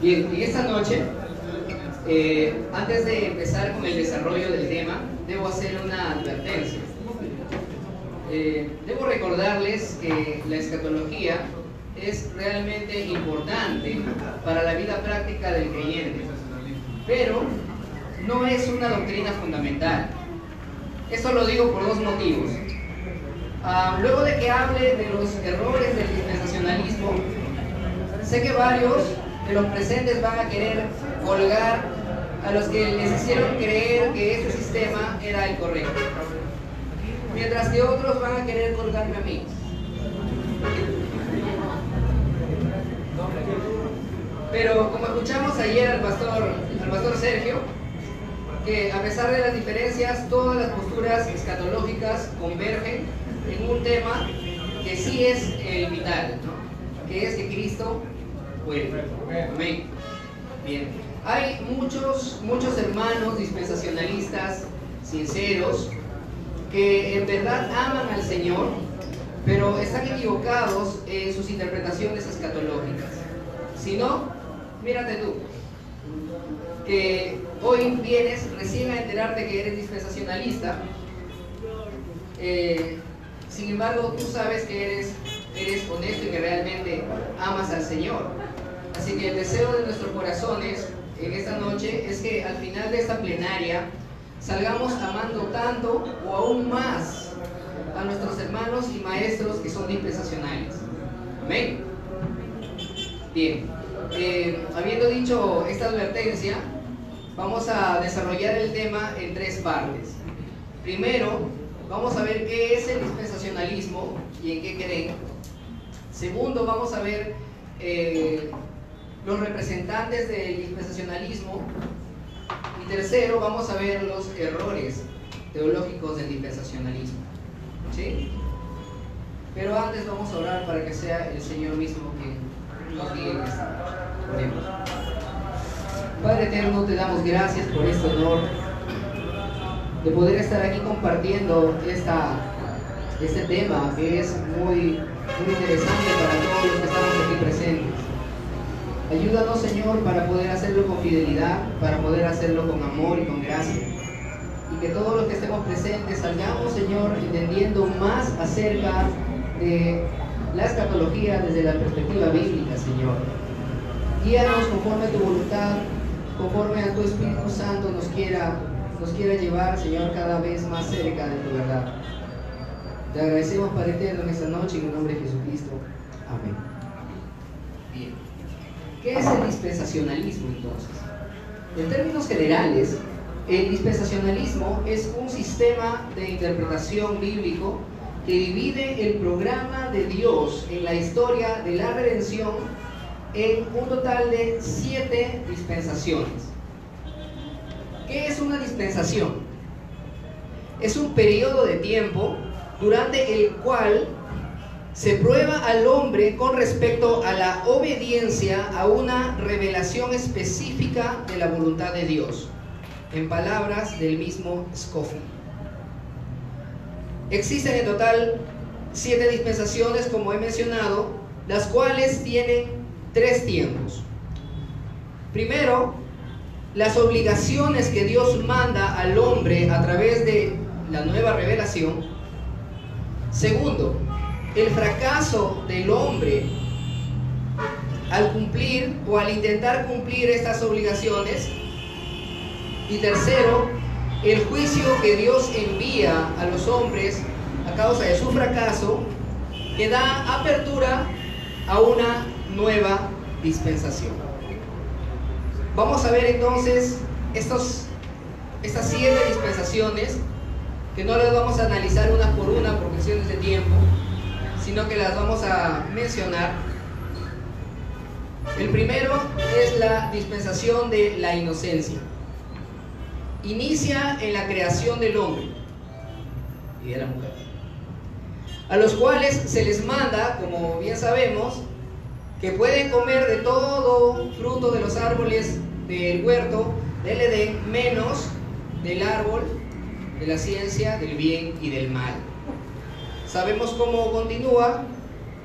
Bien, en esta noche, eh, antes de empezar con el desarrollo del tema, debo hacer una advertencia. Eh, debo recordarles que la escatología es realmente importante para la vida práctica del creyente, pero no es una doctrina fundamental. Esto lo digo por dos motivos. Ah, luego de que hable de los errores del dispensacionalismo, sé que varios de los presentes van a querer colgar a los que les hicieron creer que este sistema era el correcto, mientras que otros van a querer colgarme a mí. Pero como escuchamos ayer al pastor, al pastor Sergio, que a pesar de las diferencias, todas las posturas escatológicas convergen en un tema que sí es el vital, que es que Cristo vuelve. Amén. Bien. Hay muchos, muchos hermanos dispensacionalistas sinceros que en verdad aman al Señor, pero están equivocados en sus interpretaciones escatológicas. Si no, mírate tú, que hoy vienes recién a enterarte que eres dispensacionalista, eh, sin embargo tú sabes que eres, eres honesto y que realmente amas al Señor. Así que el deseo de nuestros corazones en esta noche es que al final de esta plenaria salgamos amando tanto o aún más a nuestros hermanos y maestros que son dispensacionales. Amén. Bien, eh, habiendo dicho esta advertencia, vamos a desarrollar el tema en tres partes. Primero, vamos a ver qué es el dispensacionalismo y en qué creen. Segundo, vamos a ver eh, los representantes del dispensacionalismo. Y tercero, vamos a ver los errores teológicos del dispensacionalismo. ¿Sí? Pero antes vamos a orar para que sea el Señor mismo que nos guíe Oremos. Padre eterno, te damos gracias por este honor de poder estar aquí compartiendo esta, este tema que es muy, muy interesante para todos los que estamos aquí presentes. Ayúdanos, Señor, para poder hacerlo con fidelidad, para poder hacerlo con amor y con gracia. Y que todos los que estemos presentes salgamos, Señor, entendiendo más acerca de la escatología desde la perspectiva bíblica, Señor. Guíanos conforme a tu voluntad, conforme a tu Espíritu Santo nos quiera, nos quiera llevar, Señor, cada vez más cerca de tu verdad. Te agradecemos, Padre Eterno, en esta noche, en el nombre de Jesucristo. Amén. Bien. ¿Qué es el dispensacionalismo entonces? En términos generales, el dispensacionalismo es un sistema de interpretación bíblico que divide el programa de Dios en la historia de la redención en un total de siete dispensaciones. ¿Qué es una dispensación? Es un periodo de tiempo durante el cual se prueba al hombre con respecto a la obediencia a una revelación específica de la voluntad de Dios, en palabras del mismo Scofield. Existen en total siete dispensaciones, como he mencionado, las cuales tienen tres tiempos. Primero, las obligaciones que Dios manda al hombre a través de la nueva revelación. Segundo, el fracaso del hombre al cumplir o al intentar cumplir estas obligaciones. Y tercero, el juicio que Dios envía a los hombres a causa de su fracaso, que da apertura a una nueva dispensación. Vamos a ver entonces estos, estas siete dispensaciones, que no las vamos a analizar una por una por cuestiones de tiempo, sino que las vamos a mencionar. El primero es la dispensación de la inocencia. Inicia en la creación del hombre y de la mujer, a los cuales se les manda, como bien sabemos, que pueden comer de todo fruto de los árboles del huerto del Edén, menos del árbol de la ciencia del bien y del mal. Sabemos cómo continúa.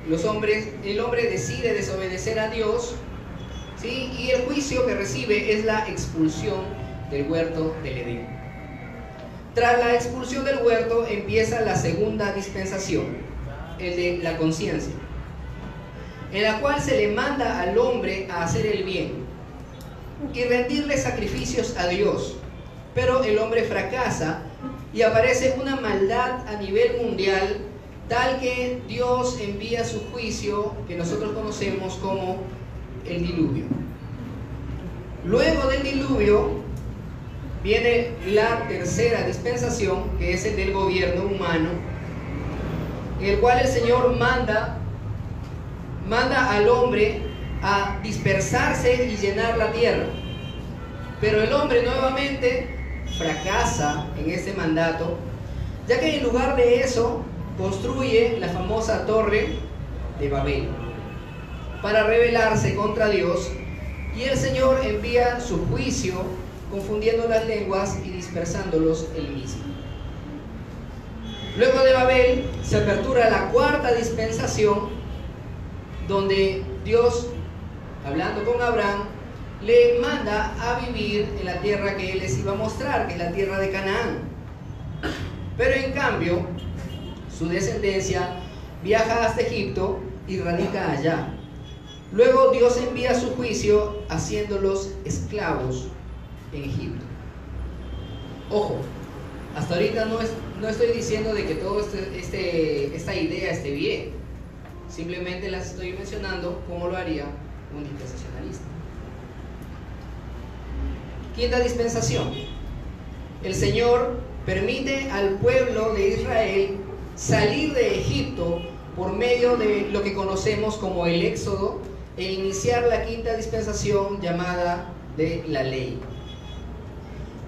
Los hombres, el hombre decide desobedecer a Dios, ¿sí? Y el juicio que recibe es la expulsión del huerto del Edén. Tras la expulsión del huerto empieza la segunda dispensación, el de la conciencia, en la cual se le manda al hombre a hacer el bien y rendirle sacrificios a Dios. Pero el hombre fracasa y aparece una maldad a nivel mundial tal que Dios envía su juicio que nosotros conocemos como el diluvio. Luego del diluvio viene la tercera dispensación, que es el del gobierno humano, en el cual el Señor manda, manda al hombre a dispersarse y llenar la tierra. Pero el hombre nuevamente fracasa en este mandato, ya que en lugar de eso construye la famosa torre de Babel para rebelarse contra Dios y el Señor envía su juicio confundiendo las lenguas y dispersándolos él mismo. Luego de Babel se apertura la cuarta dispensación donde Dios, hablando con Abraham, le manda a vivir en la tierra que él les iba a mostrar, que es la tierra de Canaán. Pero en cambio, su descendencia viaja hasta Egipto y radica allá. Luego Dios envía su juicio haciéndolos esclavos en Egipto. Ojo, hasta ahorita no, no estoy diciendo de que toda este, este, esta idea esté bien. Simplemente las estoy mencionando como lo haría un dispensacionalista. Quinta dispensación. El Señor permite al pueblo de Israel salir de Egipto por medio de lo que conocemos como el Éxodo e iniciar la quinta dispensación llamada de la ley.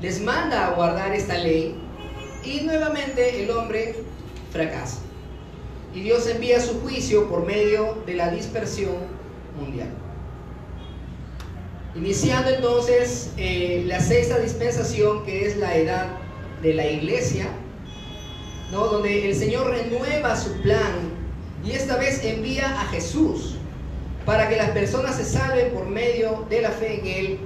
Les manda a guardar esta ley y nuevamente el hombre fracasa. Y Dios envía su juicio por medio de la dispersión mundial. Iniciando entonces eh, la sexta dispensación que es la edad de la iglesia, ¿no? donde el Señor renueva su plan y esta vez envía a Jesús para que las personas se salven por medio de la fe en Él,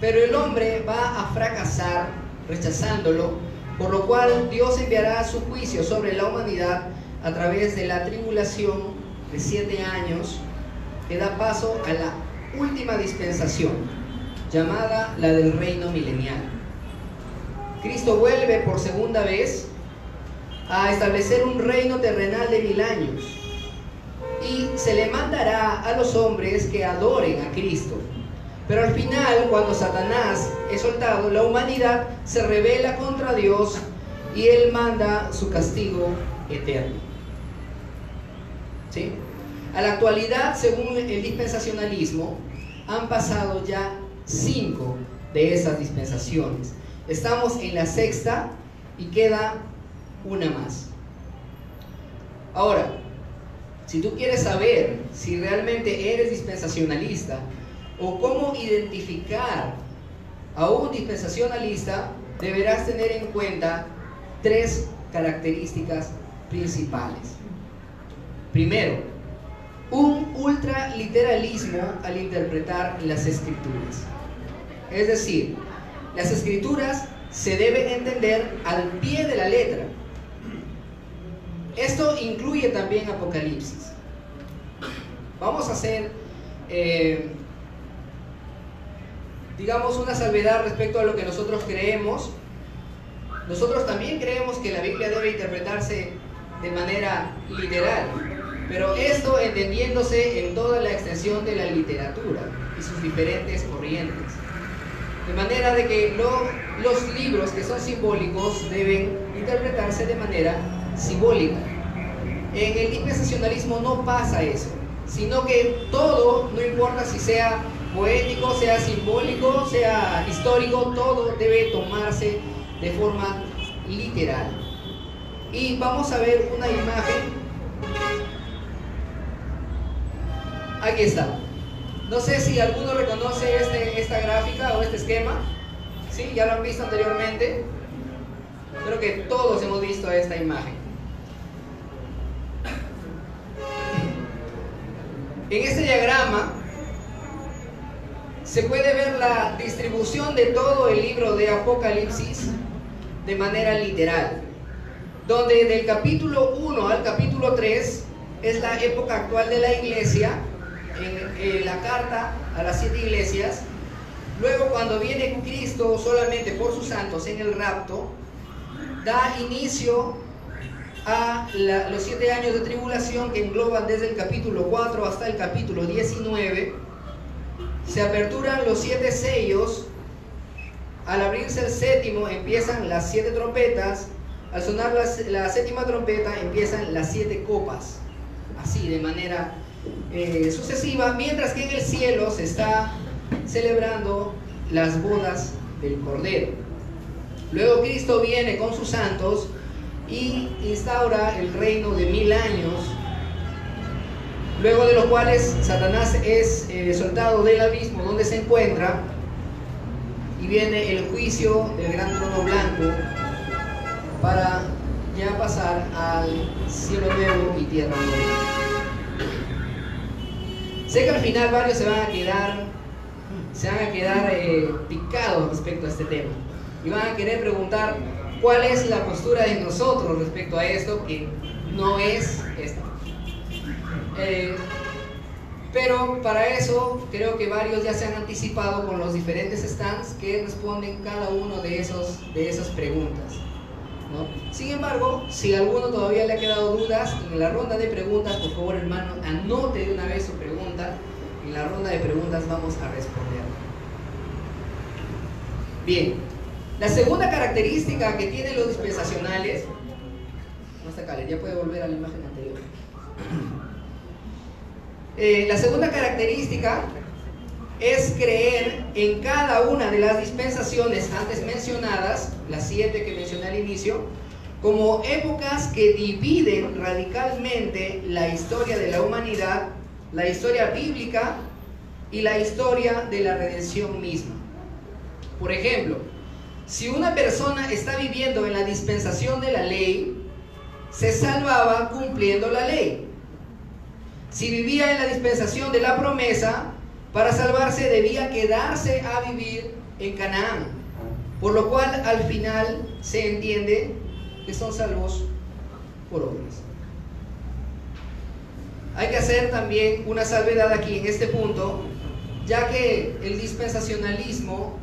pero el hombre va a fracasar rechazándolo, por lo cual Dios enviará su juicio sobre la humanidad a través de la tribulación de siete años que da paso a la última dispensación, llamada la del reino milenial. Cristo vuelve por segunda vez a establecer un reino terrenal de mil años y se le mandará a los hombres que adoren a Cristo. Pero al final, cuando Satanás es soltado, la humanidad se revela contra Dios y él manda su castigo eterno. ¿Sí? A la actualidad, según el dispensacionalismo, han pasado ya cinco de esas dispensaciones. Estamos en la sexta y queda una más. Ahora, si tú quieres saber si realmente eres dispensacionalista o cómo identificar a un dispensacionalista, deberás tener en cuenta tres características principales. Primero, un ultraliteralismo al interpretar las escrituras. Es decir, las escrituras se deben entender al pie de la letra esto incluye también Apocalipsis. Vamos a hacer, eh, digamos, una salvedad respecto a lo que nosotros creemos. Nosotros también creemos que la Biblia debe interpretarse de manera literal, pero esto entendiéndose en toda la extensión de la literatura y sus diferentes corrientes. De manera de que los libros que son simbólicos deben interpretarse de manera simbólica. En el dispensacionalismo no pasa eso, sino que todo, no importa si sea poético, sea simbólico, sea histórico, todo debe tomarse de forma literal. Y vamos a ver una imagen. Aquí está. No sé si alguno reconoce este, esta gráfica o este esquema. ¿Sí? Ya lo han visto anteriormente. Creo que todos hemos visto esta imagen. En este diagrama se puede ver la distribución de todo el libro de Apocalipsis de manera literal, donde del capítulo 1 al capítulo 3 es la época actual de la iglesia, en, la carta a las siete iglesias, luego cuando viene Cristo solamente por sus santos en el rapto, da inicio a los siete años de tribulación que engloban desde el capítulo 4 hasta el capítulo 19. Se aperturan los siete sellos. Al abrirse el séptimo empiezan las siete trompetas. Al sonar la, séptima trompeta empiezan las siete copas. Así, de manera eh, sucesiva. Mientras que en el cielo se está celebrando las bodas del Cordero. Luego Cristo viene con sus santos y instaura el reino de mil años, luego de los cuales Satanás es eh, soltado del abismo donde se encuentra y viene el juicio del gran trono blanco para ya pasar al cielo nuevo y tierra nueva. Sé que al final varios se van a quedar, se van a quedar eh, picados respecto a este tema y van a querer preguntar, cuál es la postura de nosotros respecto a esto, que no es esta. Eh, pero para eso creo que varios ya se han anticipado con los diferentes stands que responden cada uno de, esos, de esas preguntas. Sin embargo, si alguno todavía le ha quedado dudas, en la ronda de preguntas, por favor hermano, anote de una vez su pregunta. En la ronda de preguntas vamos a responder. Bien, la segunda característica que tienen los dispensacionales, ya puede volver a la imagen anterior. Eh, la segunda característica es creer en cada una de las dispensaciones antes mencionadas, las siete que mencioné al inicio, como épocas que dividen radicalmente la historia de la humanidad, la historia bíblica y la historia de la redención misma. Por ejemplo, si una persona está viviendo en la dispensación de la ley, se salvaba cumpliendo la ley. Si vivía en la dispensación de la promesa, para salvarse debía quedarse a vivir en Canaán. Por lo cual al final se entiende que son salvos por obras. Hay que hacer también una salvedad aquí en este punto, ya que el dispensacionalismo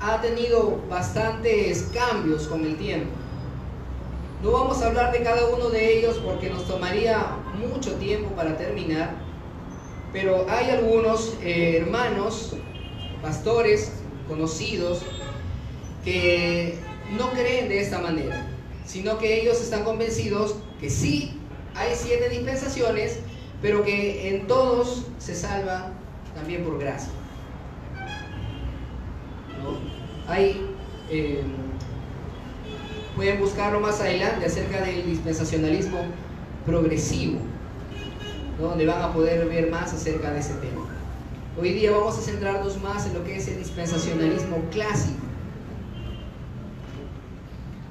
ha tenido bastantes cambios con el tiempo. No vamos a hablar de cada uno de ellos porque nos tomaría mucho tiempo para terminar, pero hay algunos eh, hermanos, pastores, conocidos, que no creen de esta manera, sino que ellos están convencidos que sí hay siete dispensaciones, pero que en todos se salva también por gracia. Hay, eh, pueden buscarlo más adelante acerca del dispensacionalismo progresivo, donde van a poder ver más acerca de ese tema. Hoy día vamos a centrarnos más en lo que es el dispensacionalismo clásico.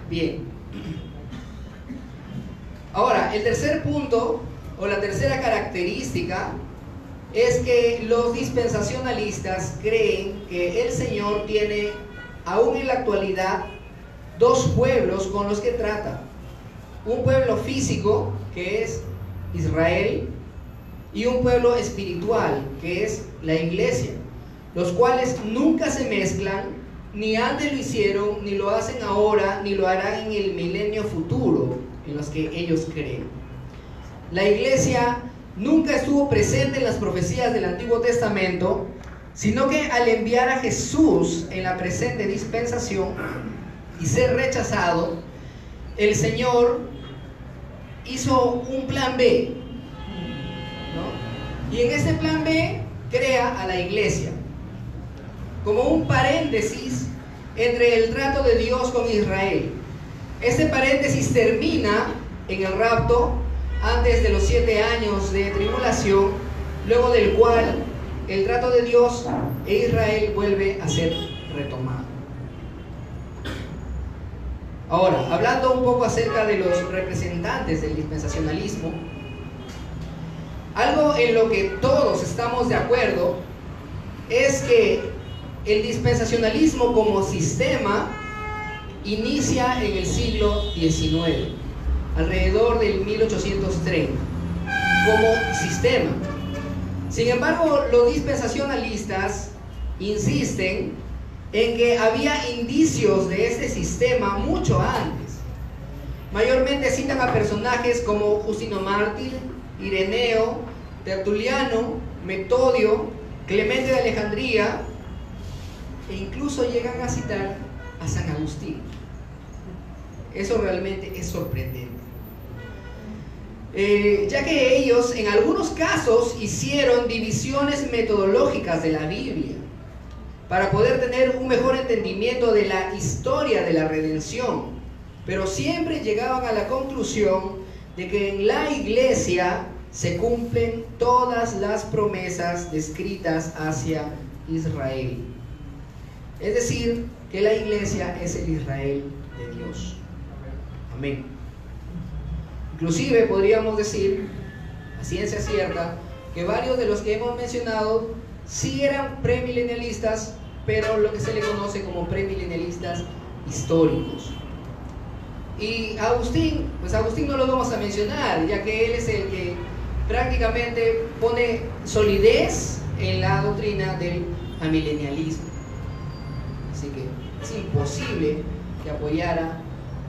Bien. Ahora, el tercer punto o la tercera característica es que los dispensacionalistas creen que el Señor tiene aún en la actualidad, dos pueblos con los que trata. Un pueblo físico, que es Israel, y un pueblo espiritual, que es la iglesia, los cuales nunca se mezclan, ni antes lo hicieron, ni lo hacen ahora, ni lo harán en el milenio futuro, en los que ellos creen. La iglesia nunca estuvo presente en las profecías del Antiguo Testamento, sino que al enviar a Jesús en la presente dispensación y ser rechazado, el Señor hizo un plan B. Y en ese plan B crea a la iglesia como un paréntesis entre el trato de Dios con Israel. Este paréntesis termina en el rapto antes de los siete años de tribulación, luego del cual el trato de Dios e Israel vuelve a ser retomado. Ahora, hablando un poco acerca de los representantes del dispensacionalismo, algo en lo que todos estamos de acuerdo es que el dispensacionalismo como sistema inicia en el siglo XIX, alrededor del 1830, como sistema. Sin embargo, los dispensacionalistas insisten en que había indicios de este sistema mucho antes. Mayormente citan a personajes como Justino Mártir, Ireneo, Tertuliano, Metodio, Clemente de Alejandría, e incluso llegan a citar a San Agustín. Eso realmente es sorprendente. Eh, ya que ellos en algunos casos hicieron divisiones metodológicas de la Biblia para poder tener un mejor entendimiento de la historia de la redención, pero siempre llegaban a la conclusión de que en la iglesia se cumplen todas las promesas descritas hacia Israel. Es decir, que la iglesia es el Israel de Dios. Amén. Inclusive podríamos decir, a ciencia cierta, que varios de los que hemos mencionado sí eran premilenialistas, pero lo que se le conoce como premilenialistas históricos. Y Agustín, pues Agustín no lo vamos a mencionar, ya que él es el que prácticamente pone solidez en la doctrina del amilenialismo. Así que es imposible que apoyara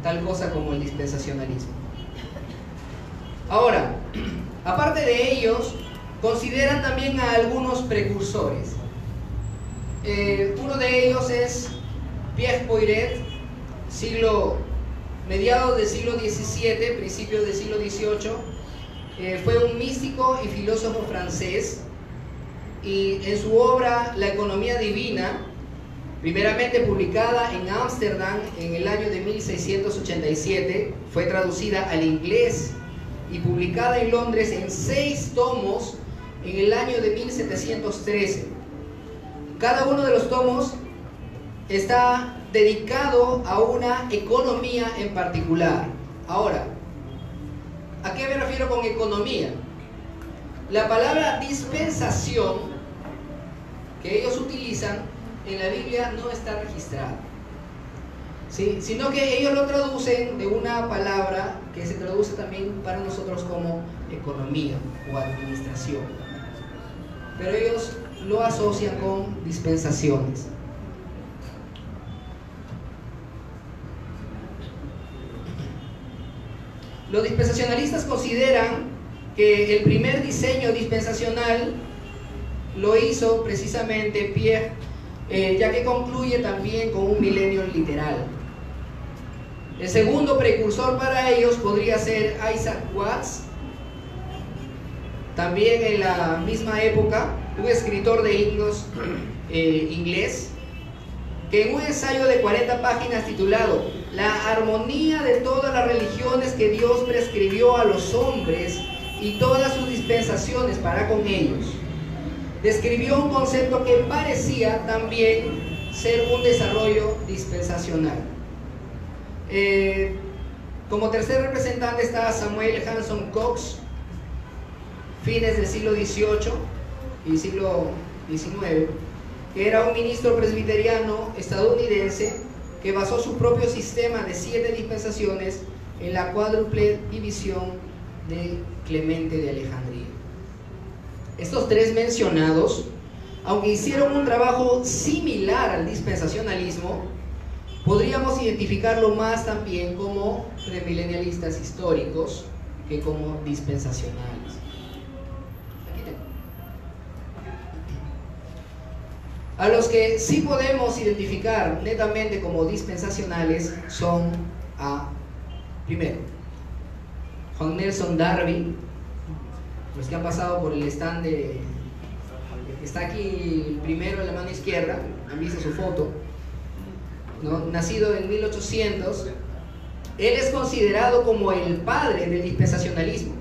tal cosa como el dispensacionalismo. Ahora, aparte de ellos, consideran también a algunos precursores. Eh, uno de ellos es Pierre Poiret, siglo, mediados del siglo XVII, principios del siglo XVIII. Eh, fue un místico y filósofo francés y en su obra La economía divina, primeramente publicada en Ámsterdam en el año de 1687, fue traducida al inglés y publicada en Londres en seis tomos en el año de 1713. Cada uno de los tomos está dedicado a una economía en particular. Ahora, ¿a qué me refiero con economía? La palabra dispensación que ellos utilizan en la Biblia no está registrada. Sino que ellos lo traducen de una palabra que se traduce también para nosotros como economía o administración. Pero ellos lo asocian con dispensaciones. Los dispensacionalistas consideran que el primer diseño dispensacional lo hizo precisamente Pierre, eh, ya que concluye también con un milenio literal. El segundo precursor para ellos podría ser Isaac Watts, también en la misma época, un escritor de himnos eh, inglés, que en un ensayo de 40 páginas titulado La armonía de todas las religiones que Dios prescribió a los hombres y todas sus dispensaciones para con ellos, describió un concepto que parecía también ser un desarrollo dispensacional. Eh, como tercer representante está Samuel Hanson Cox, fines del siglo XVIII y siglo XIX, que era un ministro presbiteriano estadounidense que basó su propio sistema de siete dispensaciones en la cuádruple división de Clemente de Alejandría. Estos tres mencionados, aunque hicieron un trabajo similar al dispensacionalismo, podríamos identificarlo más también como premilenialistas históricos que como dispensacionales. A los que sí podemos identificar netamente como dispensacionales son a, primero, Juan Nelson Darby, los que han pasado por el stand de está aquí primero en la mano izquierda, han visto su foto, nacido en 1800, él es considerado como el padre del dispensacionalismo,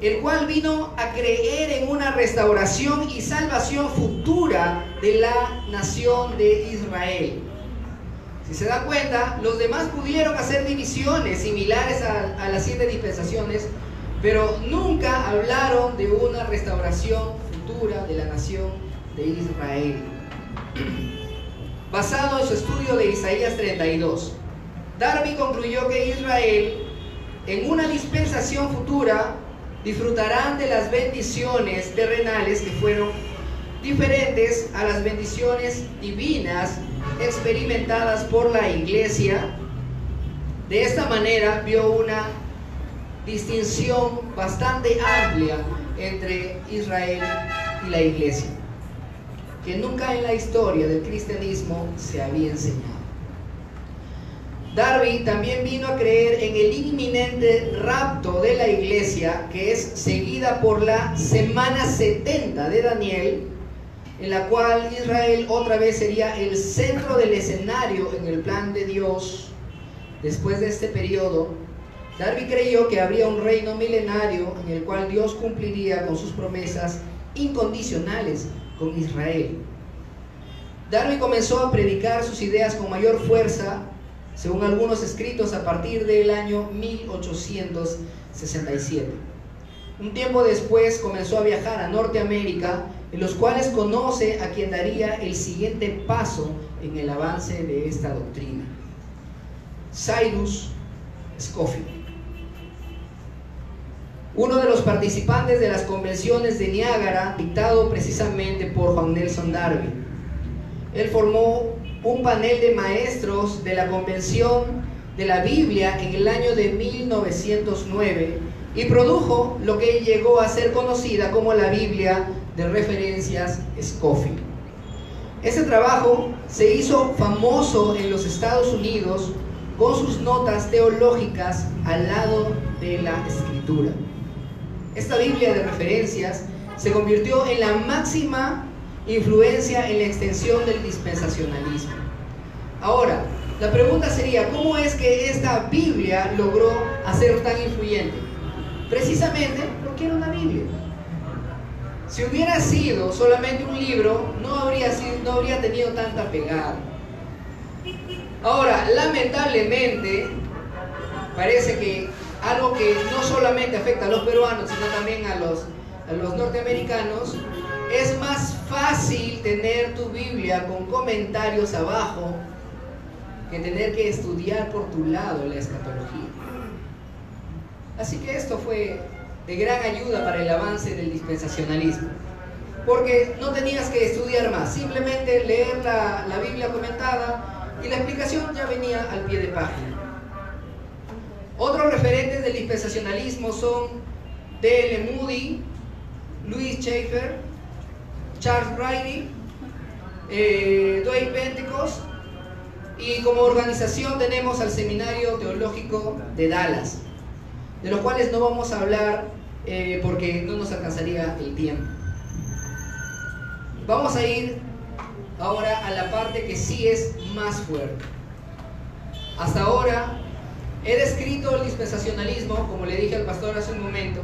el cual vino a creer en una restauración y salvación futura de la nación de Israel. Si se da cuenta, los demás pudieron hacer divisiones similares a, a las siete dispensaciones, pero nunca hablaron de una restauración futura de la nación de Israel. Basado en su estudio de Isaías 32, Darby concluyó que Israel, en una dispensación futura, disfrutarán de las bendiciones terrenales que fueron diferentes a las bendiciones divinas experimentadas por la iglesia. De esta manera vio una distinción bastante amplia entre Israel y la iglesia, que nunca en la historia del cristianismo se había enseñado. Darby también vino a creer en el inminente rapto de la iglesia, que es seguida por la semana 70 de Daniel, en la cual Israel otra vez sería el centro del escenario en el plan de Dios. Después de este periodo, Darby creyó que habría un reino milenario en el cual Dios cumpliría con sus promesas incondicionales con Israel. Darby comenzó a predicar sus ideas con mayor fuerza, según algunos escritos, a partir del año 1867. Un tiempo después comenzó a viajar a Norteamérica, en los cuales conoce a quien daría el siguiente paso en el avance de esta doctrina. Cyrus Scofield. Uno de los participantes de las convenciones de Niágara, dictado precisamente por Juan Nelson Darby. Él formó un panel de maestros de la convención de la Biblia en el año de 1909 y produjo lo que llegó a ser conocida como la Biblia de referencias Scofield. Ese trabajo se hizo famoso en los Estados Unidos con sus notas teológicas al lado de la escritura. Esta Biblia de referencias se convirtió en la máxima influencia en la extensión del dispensacionalismo. Ahora, la pregunta sería, ¿cómo es que esta Biblia logró hacer tan influyente? Precisamente porque era una Biblia. Si hubiera sido solamente un libro, no habría, sido, no habría tenido tanta pegada. Ahora, lamentablemente, parece que algo que no solamente afecta a los peruanos, sino también a los, a los norteamericanos, es más fácil tener tu Biblia con comentarios abajo que tener que estudiar por tu lado la escatología. Así que esto fue de gran ayuda para el avance del dispensacionalismo. Porque no tenías que estudiar más, simplemente leer la, la Biblia comentada y la explicación ya venía al pie de página. Otros referentes del dispensacionalismo son D.L. Moody, Louis Schaeffer, Charles Riley, eh, Dwayne Pentecost y como organización tenemos al Seminario Teológico de Dallas, de los cuales no vamos a hablar eh, porque no nos alcanzaría el tiempo. Vamos a ir ahora a la parte que sí es más fuerte. Hasta ahora he descrito el dispensacionalismo, como le dije al pastor hace un momento,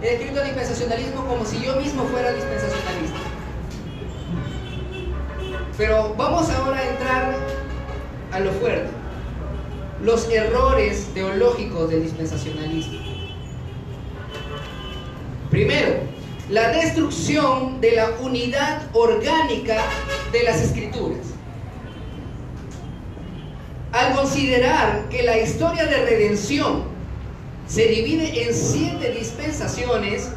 he descrito el dispensacionalismo como si yo mismo fuera dispensacionalista. Pero vamos ahora a entrar a lo fuerte, los errores teológicos del dispensacionalismo. Primero, la destrucción de la unidad orgánica de las escrituras. Al considerar que la historia de redención se divide en siete dispensaciones,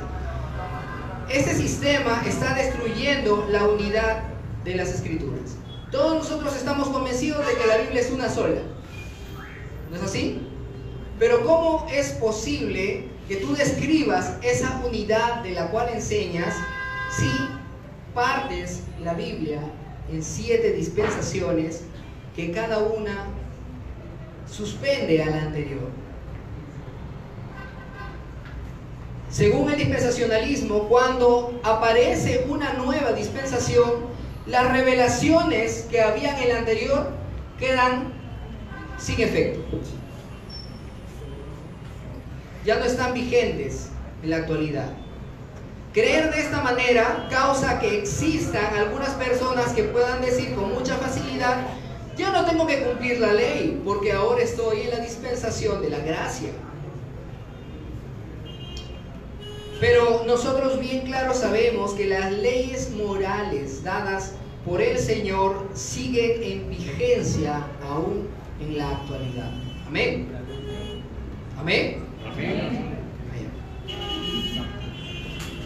este sistema está destruyendo la unidad de las escrituras. Todos nosotros estamos convencidos de que la Biblia es una sola. ¿No es así? Pero ¿cómo es posible que tú describas esa unidad de la cual enseñas si partes la Biblia en siete dispensaciones que cada una suspende a la anterior? Según el dispensacionalismo, cuando aparece una nueva dispensación, las revelaciones que había en el anterior quedan sin efecto. Ya no están vigentes en la actualidad. Creer de esta manera causa que existan algunas personas que puedan decir con mucha facilidad, yo no tengo que cumplir la ley porque ahora estoy en la dispensación de la gracia. Pero nosotros bien claro sabemos que las leyes morales dadas por el Señor siguen en vigencia aún en la actualidad. Amén. Amén. Amén.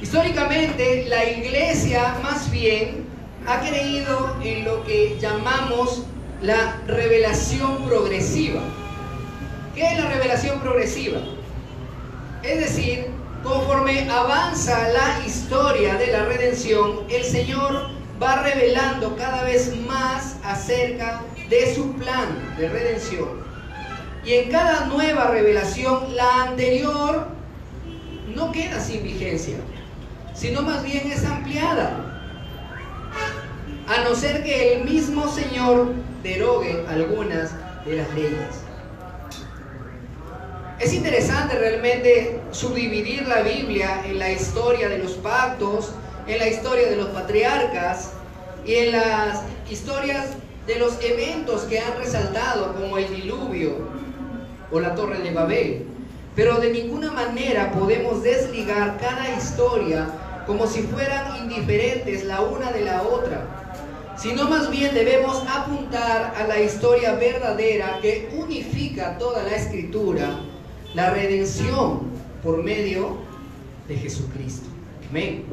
Históricamente, la iglesia más bien ha creído en lo que llamamos la revelación progresiva. ¿Qué es la revelación progresiva? Es decir, conforme avanza la historia de la redención, el Señor va revelando cada vez más acerca de su plan de redención. Y en cada nueva revelación, la anterior no queda sin vigencia, sino más bien es ampliada. A no ser que el mismo Señor derogue algunas de las leyes. Es interesante realmente subdividir la Biblia en la historia de los pactos, en la historia de los patriarcas y en las historias de los eventos que han resaltado como el diluvio o la torre de Babel. Pero de ninguna manera podemos desligar cada historia como si fueran indiferentes la una de la otra, sino más bien debemos apuntar a la historia verdadera que unifica toda la escritura, la redención por medio de Jesucristo. Amén.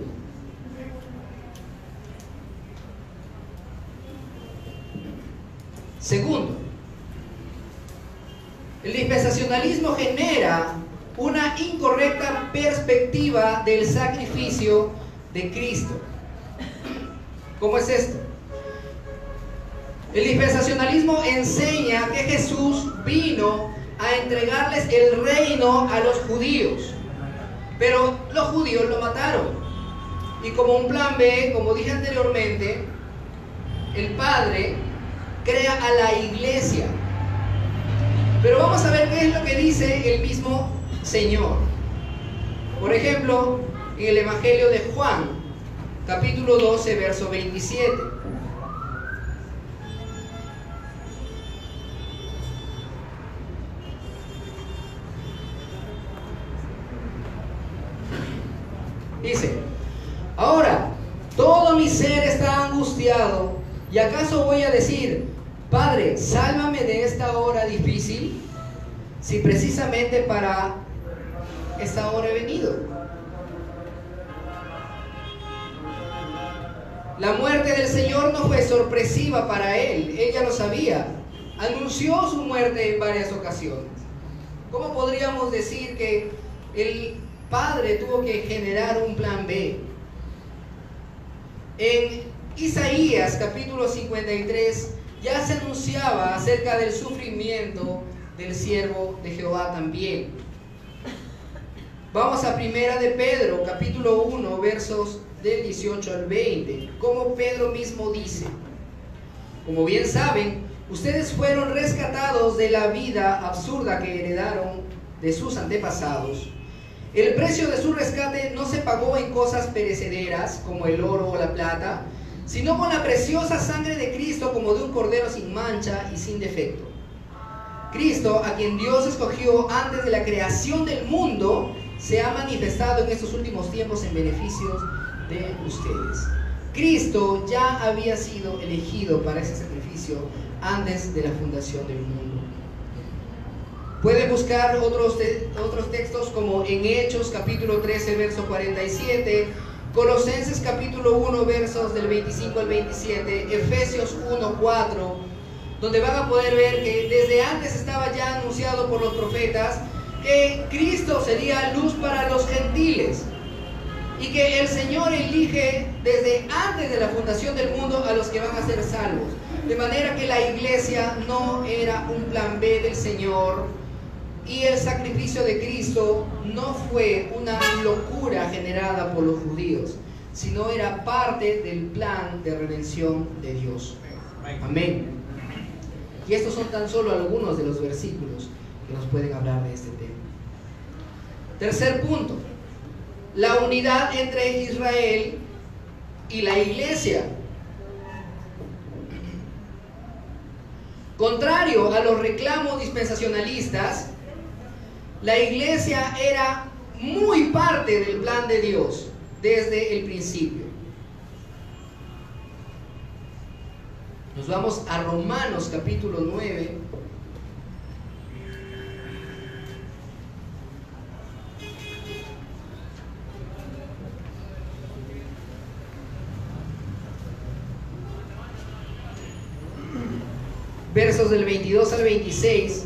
Segundo, el dispensacionalismo genera una incorrecta perspectiva del sacrificio de Cristo. ¿Cómo es esto? El dispensacionalismo enseña que Jesús vino a entregarles el reino a los judíos, pero los judíos lo mataron. Y como un plan B, como dije anteriormente, el Padre crea a la iglesia. Pero vamos a ver qué es lo que dice el mismo Señor. Por ejemplo, en el Evangelio de Juan, capítulo 12, verso 27. ¿Y acaso voy a decir, Padre, sálvame de esta hora difícil, si precisamente para esta hora he venido. La muerte del Señor no fue sorpresiva para él, ella lo sabía. Anunció su muerte en varias ocasiones. ¿Cómo podríamos decir que el Padre tuvo que generar un plan B? En Isaías capítulo 53 ya se anunciaba acerca del sufrimiento del siervo de Jehová también. Vamos a primera de Pedro, capítulo 1, versos del 18 al 20, como Pedro mismo dice. Como bien saben, ustedes fueron rescatados de la vida absurda que heredaron de sus antepasados. El precio de su rescate no se pagó en cosas perecederas como el oro o la plata, sino con la preciosa sangre de Cristo como de un cordero sin mancha y sin defecto. Cristo, a quien Dios escogió antes de la creación del mundo, se ha manifestado en estos últimos tiempos en beneficios de ustedes. Cristo ya había sido elegido para ese sacrificio antes de la fundación del mundo. Puede buscar otros, otros textos como en Hechos capítulo 13, verso 47, Colosenses capítulo 1 versos del 25 al 27, Efesios 1, 4, donde van a poder ver que desde antes estaba ya anunciado por los profetas que Cristo sería luz para los gentiles y que el Señor elige desde antes de la fundación del mundo a los que van a ser salvos. De manera que la iglesia no era un plan B del Señor, y el sacrificio de Cristo no fue una locura generada por los judíos, sino era parte del plan de redención de Dios. Amén. Y estos son tan solo algunos de los versículos que nos pueden hablar de este tema. Tercer punto, la unidad entre Israel y la iglesia. Contrario a los reclamos dispensacionalistas, la iglesia era muy parte del plan de Dios desde el principio. Nos vamos a Romanos capítulo 9. Versos del 22 al 26.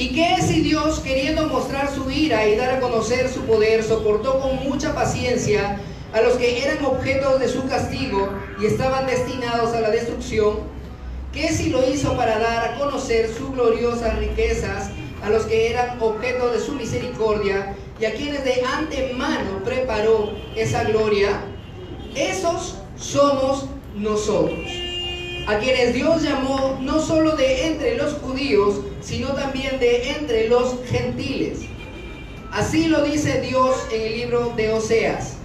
¿Y qué si Dios, queriendo mostrar su ira y dar a conocer su poder, soportó con mucha paciencia a los que eran objetos de su castigo y estaban destinados a la destrucción? ¿Qué si lo hizo para dar a conocer sus gloriosas riquezas a los que eran objetos de su misericordia y a quienes de antemano preparó esa gloria? Esos somos nosotros a quienes Dios llamó no solo de entre los judíos, sino también de entre los gentiles. Así lo dice Dios en el libro de Oseas.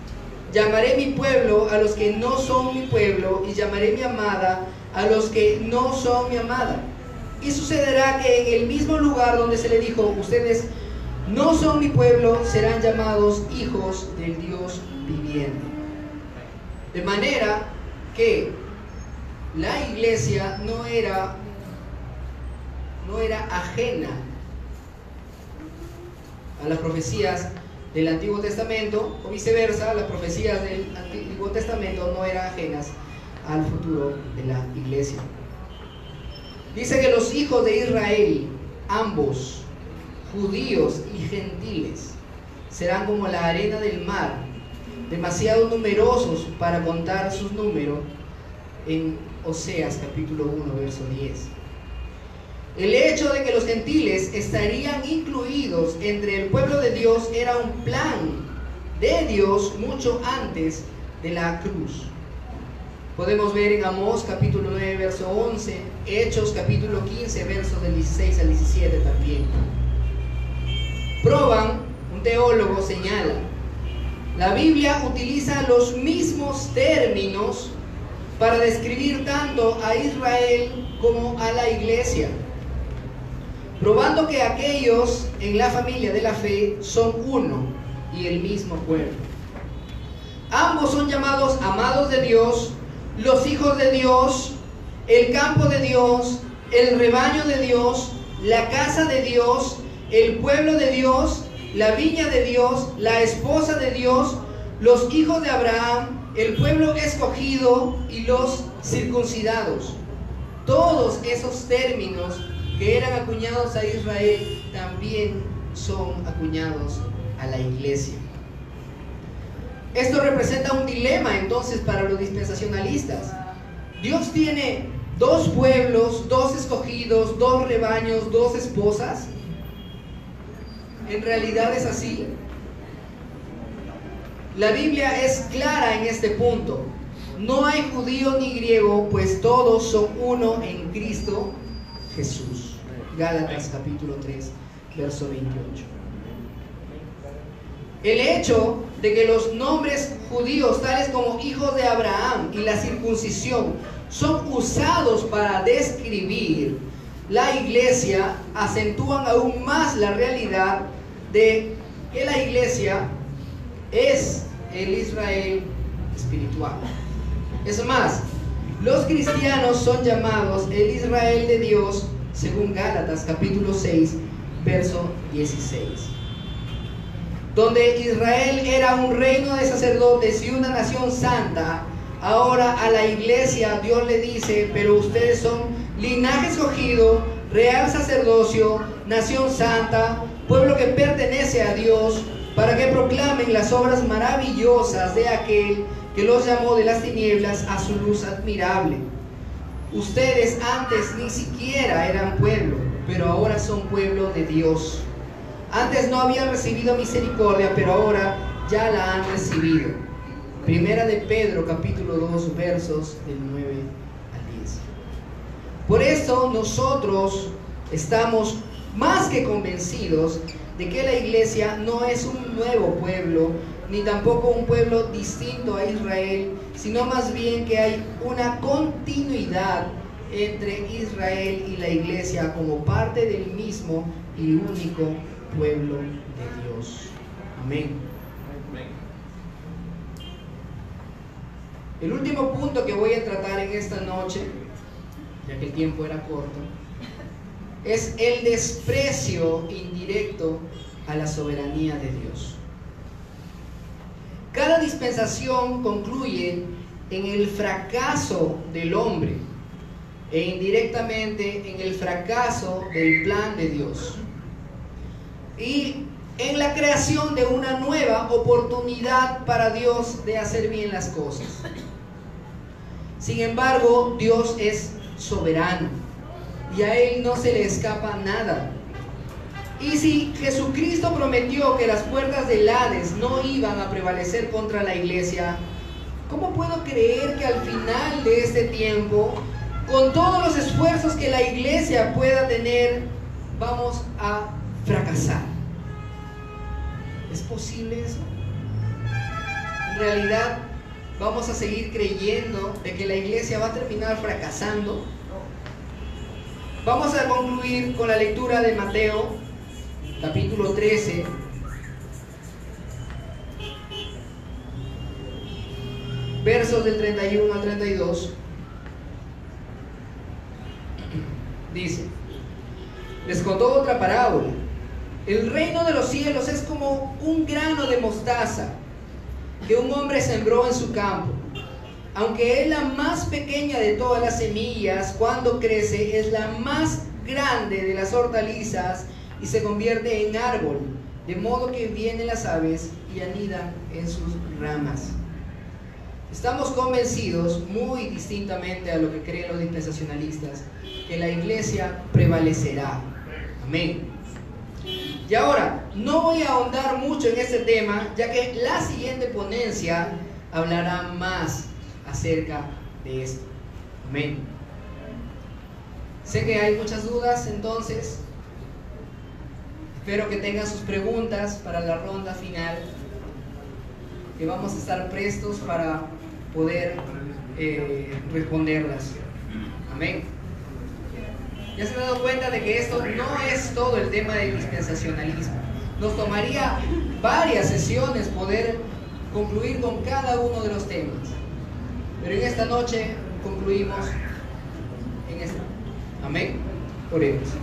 Llamaré mi pueblo a los que no son mi pueblo y llamaré mi amada a los que no son mi amada. Y sucederá que en el mismo lugar donde se le dijo, ustedes no son mi pueblo, serán llamados hijos del Dios viviente. De manera que la iglesia no era, no era ajena a las profecías del Antiguo Testamento, o viceversa, las profecías del Antiguo Testamento no eran ajenas al futuro de la iglesia. Dice que los hijos de Israel, ambos, judíos y gentiles, serán como la arena del mar, demasiado numerosos para contar sus números en Oseas capítulo 1, verso 10. El hecho de que los gentiles estarían incluidos entre el pueblo de Dios era un plan de Dios mucho antes de la cruz. Podemos ver en Amós capítulo 9, verso 11, Hechos capítulo 15, versos del 16 al 17 también. Proban, un teólogo señala, la Biblia utiliza los mismos términos para describir tanto a Israel como a la iglesia, probando que aquellos en la familia de la fe son uno y el mismo pueblo. Ambos son llamados amados de Dios, los hijos de Dios, el campo de Dios, el rebaño de Dios, la casa de Dios, el pueblo de Dios, la viña de Dios, la esposa de Dios, los hijos de Abraham, el pueblo escogido y los circuncidados. Todos esos términos que eran acuñados a Israel también son acuñados a la iglesia. Esto representa un dilema entonces para los dispensacionalistas. Dios tiene dos pueblos, dos escogidos, dos rebaños, dos esposas. ¿En realidad es así? La Biblia es clara en este punto. No hay judío ni griego, pues todos son uno en Cristo Jesús. Gálatas capítulo 3, verso 28. El hecho de que los nombres judíos, tales como hijos de Abraham y la circuncisión, son usados para describir la iglesia, acentúan aún más la realidad de que la iglesia es el Israel espiritual. Es más, los cristianos son llamados el Israel de Dios según Gálatas capítulo 6, verso 16. Donde Israel era un reino de sacerdotes y una nación santa, ahora a la iglesia Dios le dice, pero ustedes son linaje escogido, real sacerdocio, nación santa, pueblo que pertenece a Dios, para que proclamen las obras maravillosas de aquel que los llamó de las tinieblas a su luz admirable. Ustedes antes ni siquiera eran pueblo, pero ahora son pueblo de Dios. Antes no habían recibido misericordia, pero ahora ya la han recibido. Primera de Pedro, capítulo 2, versos del 9 al 10. Por eso nosotros estamos más que convencidos de que la iglesia no es un nuevo pueblo, ni tampoco un pueblo distinto a Israel, sino más bien que hay una continuidad entre Israel y la iglesia como parte del mismo y único pueblo de Dios. Amén. El último punto que voy a tratar en esta noche, ya que el tiempo era corto, es el desprecio indirecto a la soberanía de Dios. Cada dispensación concluye en el fracaso del hombre e indirectamente en el fracaso del plan de Dios. Y en la creación de una nueva oportunidad para Dios de hacer bien las cosas. Sin embargo, Dios es soberano y a Él no se le escapa nada. Y si Jesucristo prometió que las puertas del Hades no iban a prevalecer contra la iglesia, ¿cómo puedo creer que al final de este tiempo, con todos los esfuerzos que la iglesia pueda tener, vamos a fracasar? ¿Es posible eso? En realidad, vamos a seguir creyendo de que la iglesia va a terminar fracasando. Vamos a concluir con la lectura de Mateo, capítulo 13. Versos del 31 al 32. Dice, les contó otra parábola. El reino de los cielos es como un grano de mostaza que un hombre sembró en su campo. Aunque es la más pequeña de todas las semillas, cuando crece es la más grande de las hortalizas y se convierte en árbol, de modo que vienen las aves y anidan en sus ramas. Estamos convencidos, muy distintamente a lo que creen los dispensacionalistas, que la iglesia prevalecerá. Amén. Y ahora, no voy a ahondar mucho en este tema, ya que la siguiente ponencia hablará más acerca de esto. Amén. Sé que hay muchas dudas, entonces espero que tengan sus preguntas para la ronda final, que vamos a estar prestos para poder eh, responderlas. Amén. Ya se han dado cuenta de que esto no es todo el tema del dispensacionalismo. Nos tomaría varias sesiones poder concluir con cada uno de los temas. Pero en esta noche concluimos en esta. Amén. Oremos.